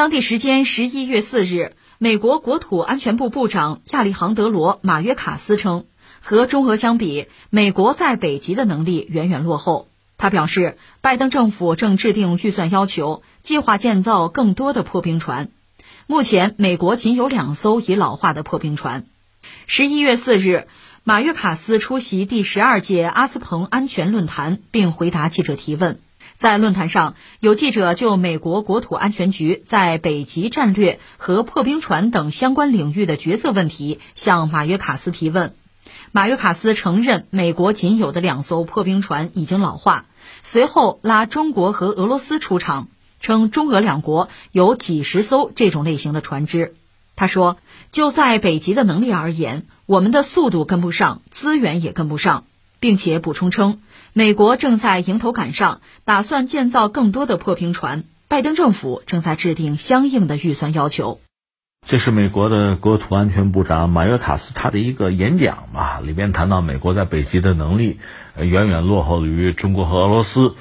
当地时间十一月四日，美国国土安全部部长亚历杭德罗·马约卡斯称，和中俄相比，美国在北极的能力远远落后。他表示，拜登政府正制定预算要求，计划建造更多的破冰船。目前，美国仅有两艘已老化的破冰船。十一月四日，马约卡斯出席第十二届阿斯彭安全论坛，并回答记者提问。在论坛上，有记者就美国国土安全局在北极战略和破冰船等相关领域的角色问题向马约卡斯提问。马约卡斯承认，美国仅有的两艘破冰船已经老化。随后拉中国和俄罗斯出场，称中俄两国有几十艘这种类型的船只。他说，就在北极的能力而言，我们的速度跟不上，资源也跟不上。并且补充称，美国正在迎头赶上，打算建造更多的破冰船。拜登政府正在制定相应的预算要求。这是美国的国土安全部长马约卡斯他的一个演讲吧，里边谈到美国在北极的能力远远落后于中国和俄罗斯。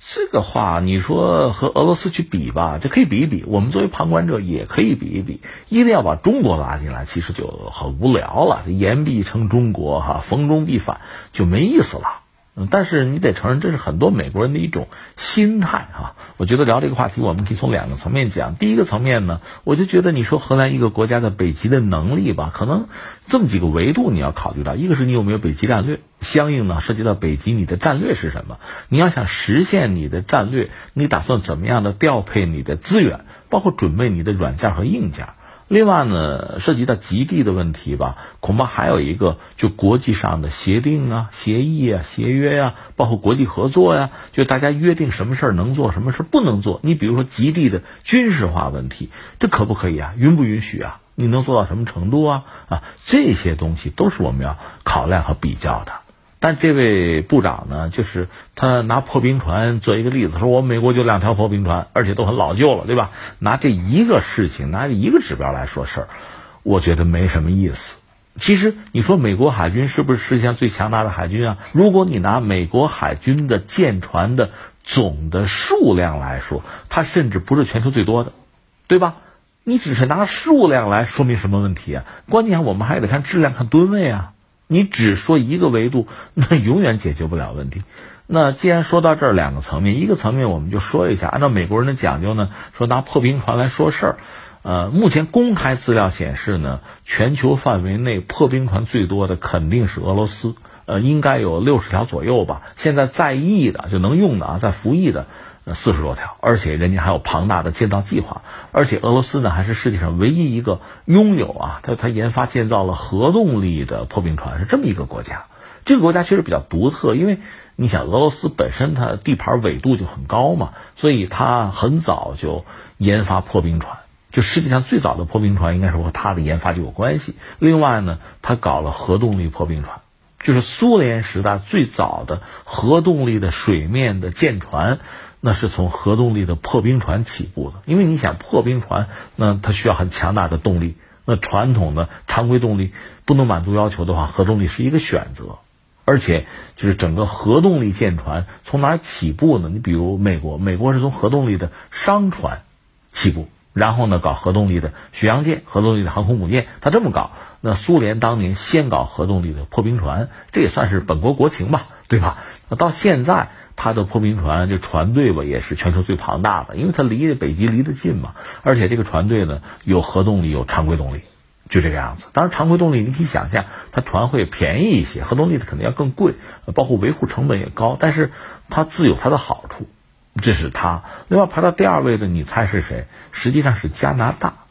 这个话你说和俄罗斯去比吧，这可以比一比。我们作为旁观者也可以比一比。一定要把中国拉进来，其实就很无聊了。言必称中国，哈，逢中必反，就没意思了。但是你得承认，这是很多美国人的一种心态哈。我觉得聊这个话题，我们可以从两个层面讲。第一个层面呢，我就觉得你说荷兰一个国家的北极的能力吧，可能这么几个维度你要考虑到。一个是你有没有北极战略，相应呢涉及到北极你的战略是什么？你要想实现你的战略，你打算怎么样的调配你的资源，包括准备你的软件和硬件。另外呢，涉及到极地的问题吧，恐怕还有一个就国际上的协定啊、协议啊、协约呀，包括国际合作呀，就大家约定什么事儿能做，什么事儿不能做。你比如说极地的军事化问题，这可不可以啊？允不允许啊？你能做到什么程度啊？啊，这些东西都是我们要考量和比较的。但这位部长呢，就是他拿破冰船做一个例子，说我们美国就两条破冰船，而且都很老旧了，对吧？拿这一个事情，拿一个指标来说事儿，我觉得没什么意思。其实你说美国海军是不是世界上最强大的海军啊？如果你拿美国海军的舰船的总的数量来说，它甚至不是全球最多的，对吧？你只是拿数量来说明什么问题啊？关键我们还得看质量，看吨位啊。你只说一个维度，那永远解决不了问题。那既然说到这儿，两个层面，一个层面我们就说一下，按照美国人的讲究呢，说拿破冰船来说事儿。呃，目前公开资料显示呢，全球范围内破冰船最多的肯定是俄罗斯，呃，应该有六十条左右吧。现在在役的就能用的啊，在服役的。四十多条，而且人家还有庞大的建造计划，而且俄罗斯呢还是世界上唯一一个拥有啊，他他研发建造了核动力的破冰船，是这么一个国家。这个国家确实比较独特，因为你想俄罗斯本身它地盘纬度就很高嘛，所以它很早就研发破冰船，就世界上最早的破冰船应该是和它的研发就有关系。另外呢，它搞了核动力破冰船，就是苏联时代最早的核动力的水面的舰船。那是从核动力的破冰船起步的，因为你想破冰船，那它需要很强大的动力。那传统的常规动力不能满足要求的话，核动力是一个选择。而且就是整个核动力舰船从哪起步呢？你比如美国，美国是从核动力的商船起步，然后呢搞核动力的巡洋舰、核动力的航空母舰，它这么搞。那苏联当年先搞核动力的破冰船，这也算是本国国情吧，对吧？那到现在。它的破冰船这船队吧，也是全球最庞大的，因为它离北极离得近嘛。而且这个船队呢，有核动力，有常规动力，就这个样子。当然，常规动力你可以想象，它船会便宜一些，核动力的肯定要更贵，包括维护成本也高。但是它自有它的好处，这是它。另外排到第二位的，你猜是谁？实际上是加拿大。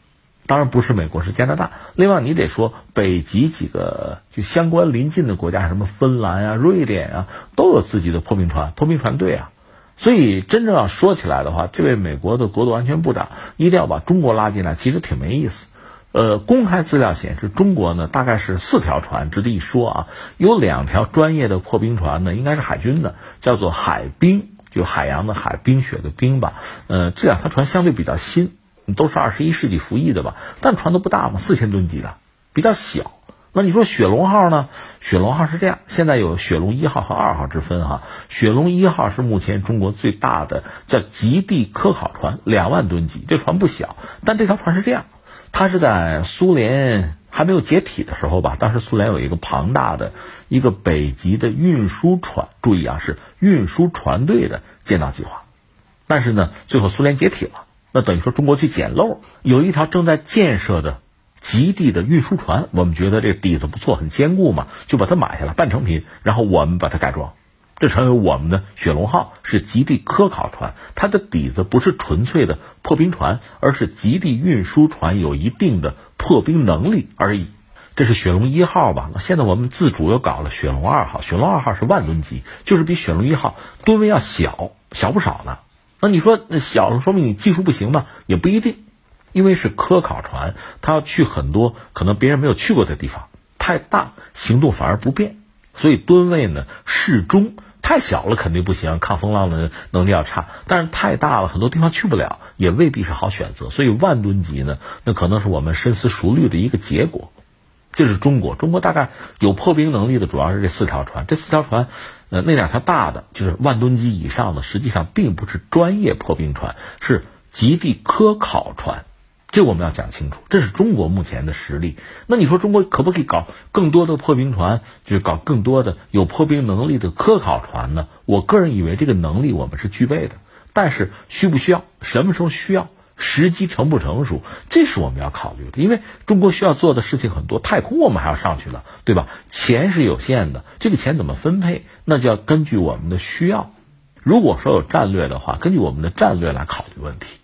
当然不是美国，是加拿大。另外，你得说北极几个就相关邻近的国家，什么芬兰啊、瑞典啊，都有自己的破冰船、破冰船队啊。所以，真正要说起来的话，这位美国的国土安全部长一定要把中国拉进来，其实挺没意思。呃，公开资料显示，中国呢大概是四条船，值得一说啊。有两条专业的破冰船呢，应该是海军的，叫做海冰，就海洋的海，冰雪的冰吧。呃，这两条船相对比较新。都是二十一世纪服役的吧，但船都不大嘛，四千吨级的，比较小。那你说雪龙号呢？雪龙号是这样，现在有雪龙一号和二号之分哈。雪龙一号是目前中国最大的叫极地科考船，两万吨级，这船不小。但这条船是这样，它是在苏联还没有解体的时候吧，当时苏联有一个庞大的一个北极的运输船，注意啊，是运输船队的建造计划。但是呢，最后苏联解体了，那等于说中国去捡漏，有一条正在建设的。极地的运输船，我们觉得这个底子不错，很坚固嘛，就把它买下来，半成品，然后我们把它改装，这成为我们的雪龙号，是极地科考船。它的底子不是纯粹的破冰船，而是极地运输船，有一定的破冰能力而已。这是雪龙一号吧？现在我们自主又搞了雪龙二号，雪龙二号是万吨级，就是比雪龙一号吨位要小，小不少呢。那你说那小了，说明你技术不行吗？也不一定。因为是科考船，它要去很多可能别人没有去过的地方，太大行动反而不便，所以吨位呢适中。太小了肯定不行，抗风浪的能力要差。但是太大了，很多地方去不了，也未必是好选择。所以万吨级呢，那可能是我们深思熟虑的一个结果。这是中国，中国大概有破冰能力的主要是这四条船。这四条船，呃，那两条大的就是万吨级以上的，实际上并不是专业破冰船，是极地科考船。这我们要讲清楚，这是中国目前的实力。那你说中国可不可以搞更多的破冰船，就是搞更多的有破冰能力的科考船呢？我个人以为这个能力我们是具备的，但是需不需要，什么时候需要，时机成不成熟，这是我们要考虑的。因为中国需要做的事情很多，太空我们还要上去了，对吧？钱是有限的，这个钱怎么分配，那就要根据我们的需要。如果说有战略的话，根据我们的战略来考虑问题。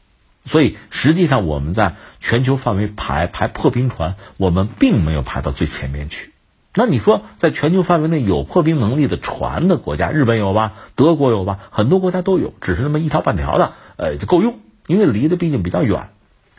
所以，实际上我们在全球范围排排破冰船，我们并没有排到最前面去。那你说，在全球范围内有破冰能力的船的国家，日本有吧？德国有吧？很多国家都有，只是那么一条半条的，呃，就够用。因为离得毕竟比较远，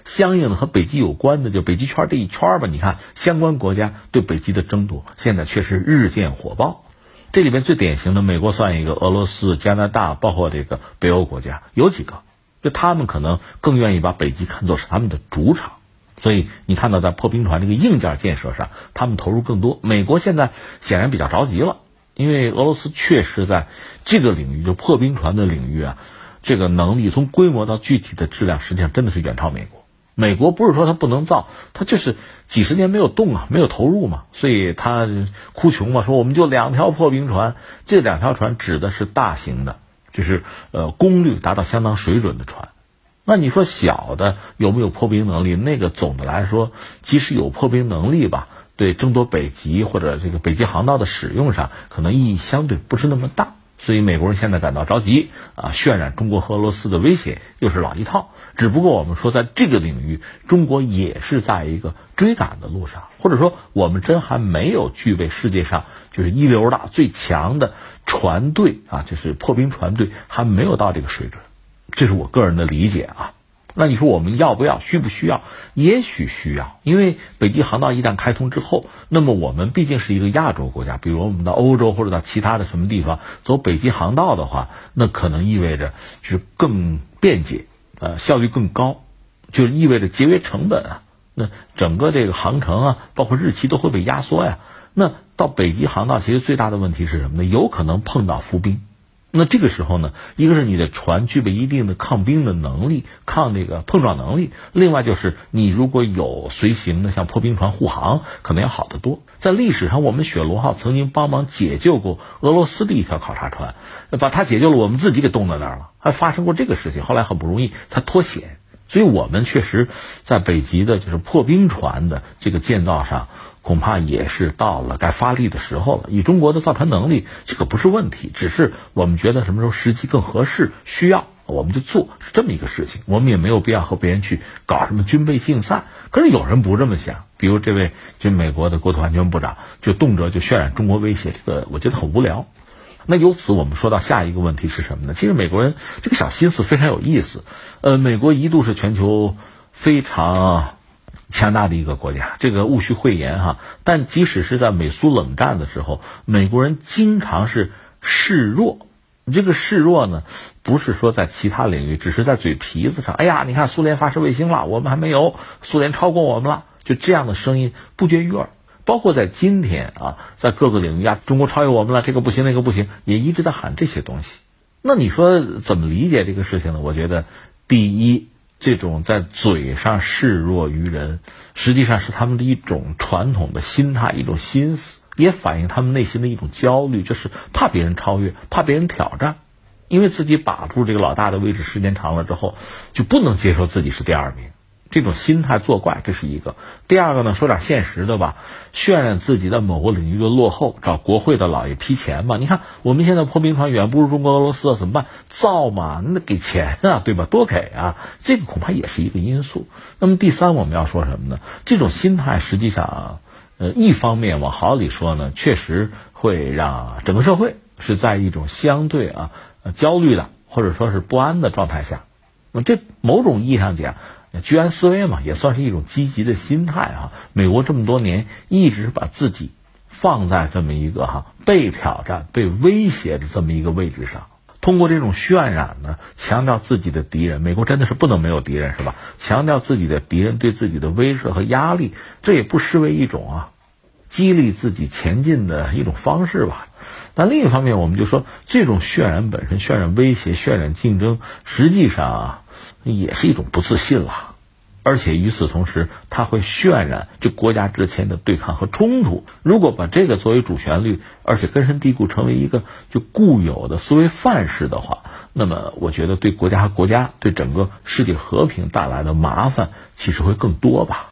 相应的和北极有关的，就北极圈这一圈吧。你看，相关国家对北极的争夺，现在确实日渐火爆。这里边最典型的，美国算一个，俄罗斯、加拿大，包括这个北欧国家，有几个。就他们可能更愿意把北极看作是他们的主场，所以你看到在破冰船这个硬件建设上，他们投入更多。美国现在显然比较着急了，因为俄罗斯确实在这个领域，就破冰船的领域啊，这个能力从规模到具体的质量，实际上真的是远超美国。美国不是说它不能造，它就是几十年没有动啊，没有投入嘛，所以它哭穷嘛，说我们就两条破冰船，这两条船指的是大型的。就是呃，功率达到相当水准的船，那你说小的有没有破冰能力？那个总的来说，即使有破冰能力吧，对争夺北极或者这个北极航道的使用上，可能意义相对不是那么大。所以美国人现在感到着急啊，渲染中国和俄罗斯的威胁又是老一套。只不过我们说，在这个领域，中国也是在一个追赶的路上，或者说，我们真还没有具备世界上就是一流的最强的船队啊，就是破冰船队还没有到这个水准，这是我个人的理解啊。那你说我们要不要？需不需要？也许需要，因为北极航道一旦开通之后，那么我们毕竟是一个亚洲国家，比如我们到欧洲或者到其他的什么地方走北极航道的话，那可能意味着就是更便捷。呃，效率更高，就意味着节约成本啊。那整个这个航程啊，包括日期都会被压缩呀。那到北极航道，其实最大的问题是什么呢？有可能碰到浮冰。那这个时候呢，一个是你的船具备一定的抗冰的能力、抗这个碰撞能力；另外就是你如果有随行的像破冰船护航，可能要好得多。在历史上，我们雪龙号曾经帮忙解救过俄罗斯的一条考察船，把它解救了，我们自己给冻在那儿了，还发生过这个事情。后来很不容易才脱险。所以我们确实在北极的就是破冰船的这个建造上。恐怕也是到了该发力的时候了。以中国的造船能力，这个不是问题，只是我们觉得什么时候时机更合适，需要我们就做，是这么一个事情。我们也没有必要和别人去搞什么军备竞赛。可是有人不这么想，比如这位就美国的国土安全部长，就动辄就渲染中国威胁，这个我觉得很无聊。那由此我们说到下一个问题是什么呢？其实美国人这个小心思非常有意思。呃，美国一度是全球非常。强大的一个国家，这个毋需讳言哈。但即使是在美苏冷战的时候，美国人经常是示弱。这个示弱呢，不是说在其他领域，只是在嘴皮子上。哎呀，你看苏联发射卫星了，我们还没有，苏联超过我们了，就这样的声音不绝于耳。包括在今天啊，在各个领域啊，中国超越我们了，这个不行，那个不行，也一直在喊这些东西。那你说怎么理解这个事情呢？我觉得，第一，这种在嘴上示弱于人，实际上是他们的一种传统的心态，一种心思，也反映他们内心的一种焦虑，就是怕别人超越，怕别人挑战，因为自己把住这个老大的位置时间长了之后，就不能接受自己是第二名。这种心态作怪，这是一个。第二个呢，说点现实的吧，渲染自己在某个领域的落后，找国会的老爷批钱嘛。你看我们现在破冰船远不如中国、俄罗斯，怎么办？造嘛，那给钱啊，对吧？多给啊，这个恐怕也是一个因素。那么第三，我们要说什么呢？这种心态实际上，呃，一方面往好里说呢，确实会让整个社会是在一种相对啊焦虑的或者说是不安的状态下。那么这某种意义上讲。居安思危嘛，也算是一种积极的心态啊。美国这么多年一直把自己放在这么一个哈被挑战、被威胁的这么一个位置上，通过这种渲染呢，强调自己的敌人。美国真的是不能没有敌人是吧？强调自己的敌人对自己的威慑和压力，这也不失为一种啊激励自己前进的一种方式吧。但另一方面，我们就说这种渲染本身、渲染威胁、渲染竞争，实际上啊。也是一种不自信了，而且与此同时，它会渲染就国家之间的对抗和冲突。如果把这个作为主旋律，而且根深蒂固成为一个就固有的思维范式的话，那么我觉得对国家和国家、对整个世界和平带来的麻烦，其实会更多吧。